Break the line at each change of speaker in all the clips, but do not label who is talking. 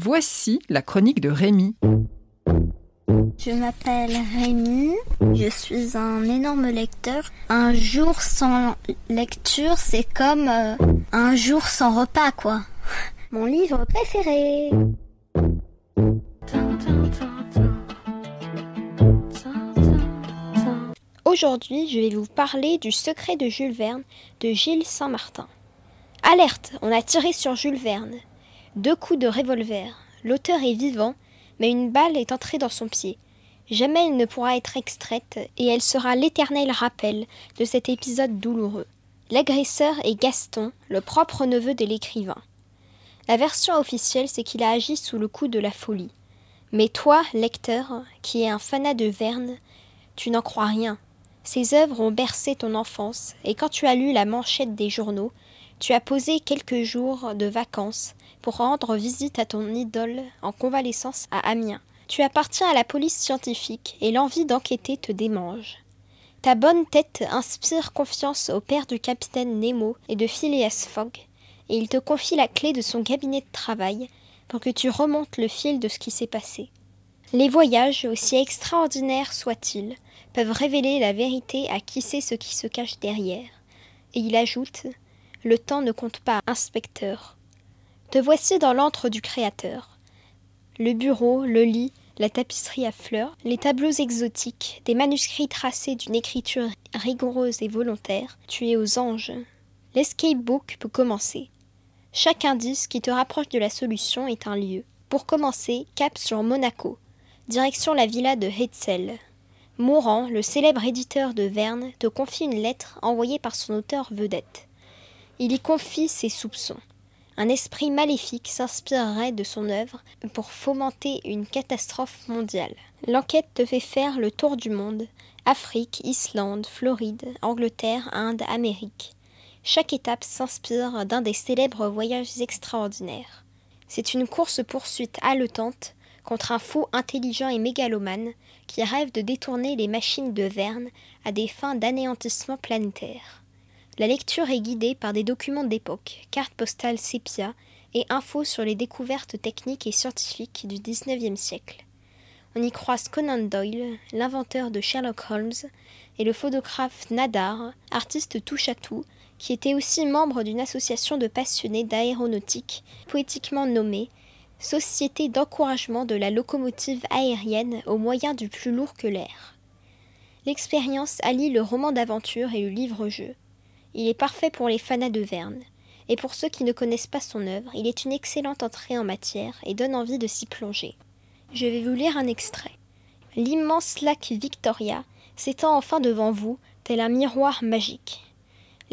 Voici la chronique de Rémi.
Je m'appelle Rémi, je suis un énorme lecteur. Un jour sans lecture, c'est comme euh, un jour sans repas, quoi. Mon livre préféré. Aujourd'hui, je vais vous parler du secret de Jules Verne de Gilles Saint-Martin. Alerte, on a tiré sur Jules Verne. Deux coups de revolver. L'auteur est vivant, mais une balle est entrée dans son pied. Jamais elle ne pourra être extraite, et elle sera l'éternel rappel de cet épisode douloureux. L'agresseur est Gaston, le propre neveu de l'écrivain. La version officielle, c'est qu'il a agi sous le coup de la folie. Mais toi, lecteur, qui es un fanat de Verne, tu n'en crois rien. Ses œuvres ont bercé ton enfance, et quand tu as lu la manchette des journaux, tu as posé quelques jours de vacances pour rendre visite à ton idole en convalescence à Amiens. Tu appartiens à la police scientifique et l'envie d'enquêter te démange. Ta bonne tête inspire confiance au père du capitaine Nemo et de Phileas Fogg, et il te confie la clé de son cabinet de travail pour que tu remontes le fil de ce qui s'est passé. Les voyages, aussi extraordinaires soient-ils, peuvent révéler la vérité à qui sait ce qui se cache derrière. Et il ajoute le temps ne compte pas, inspecteur. Te voici dans l'antre du Créateur. Le bureau, le lit, la tapisserie à fleurs, les tableaux exotiques, des manuscrits tracés d'une écriture rigoureuse et volontaire, tu es aux anges. L'escape book peut commencer. Chaque indice qui te rapproche de la solution est un lieu. Pour commencer, cap sur Monaco, direction la villa de Hetzel. Mourant, le célèbre éditeur de Verne, te confie une lettre envoyée par son auteur vedette. Il y confie ses soupçons. Un esprit maléfique s'inspirerait de son œuvre pour fomenter une catastrophe mondiale. L'enquête te fait faire le tour du monde Afrique, Islande, Floride, Angleterre, Inde, Amérique. Chaque étape s'inspire d'un des célèbres voyages extraordinaires. C'est une course-poursuite haletante contre un fou intelligent et mégalomane qui rêve de détourner les machines de Verne à des fins d'anéantissement planétaire. La lecture est guidée par des documents d'époque, cartes postales sépia et infos sur les découvertes techniques et scientifiques du XIXe siècle. On y croise Conan Doyle, l'inventeur de Sherlock Holmes, et le photographe Nadar, artiste touche-à-tout, qui était aussi membre d'une association de passionnés d'aéronautique, poétiquement nommée Société d'encouragement de la locomotive aérienne au moyen du plus lourd que l'air. L'expérience allie le roman d'aventure et le livre-jeu. Il est parfait pour les fanats de Verne, et pour ceux qui ne connaissent pas son œuvre, il est une excellente entrée en matière et donne envie de s'y plonger. Je vais vous lire un extrait. L'immense lac Victoria s'étend enfin devant vous, tel un miroir magique.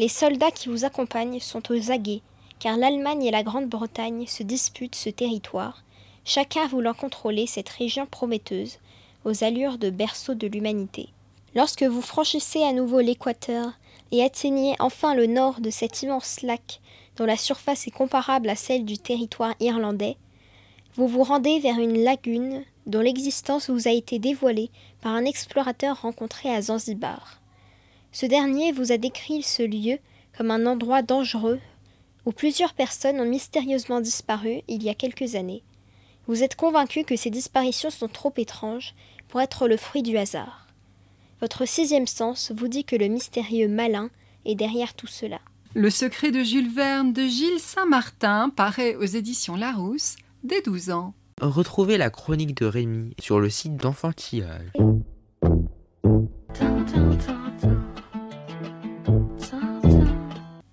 Les soldats qui vous accompagnent sont aux aguets, car l'Allemagne et la Grande-Bretagne se disputent ce territoire, chacun voulant contrôler cette région prometteuse, aux allures de berceau de l'humanité. Lorsque vous franchissez à nouveau l'équateur et atteignez enfin le nord de cet immense lac dont la surface est comparable à celle du territoire irlandais, vous vous rendez vers une lagune dont l'existence vous a été dévoilée par un explorateur rencontré à Zanzibar. Ce dernier vous a décrit ce lieu comme un endroit dangereux où plusieurs personnes ont mystérieusement disparu il y a quelques années. Vous êtes convaincu que ces disparitions sont trop étranges pour être le fruit du hasard. Votre sixième sens vous dit que le mystérieux malin est derrière tout cela.
Le secret de Jules Verne de Gilles Saint-Martin paraît aux éditions Larousse dès 12 ans.
Retrouvez la chronique de Rémi sur le site d'enfantillage.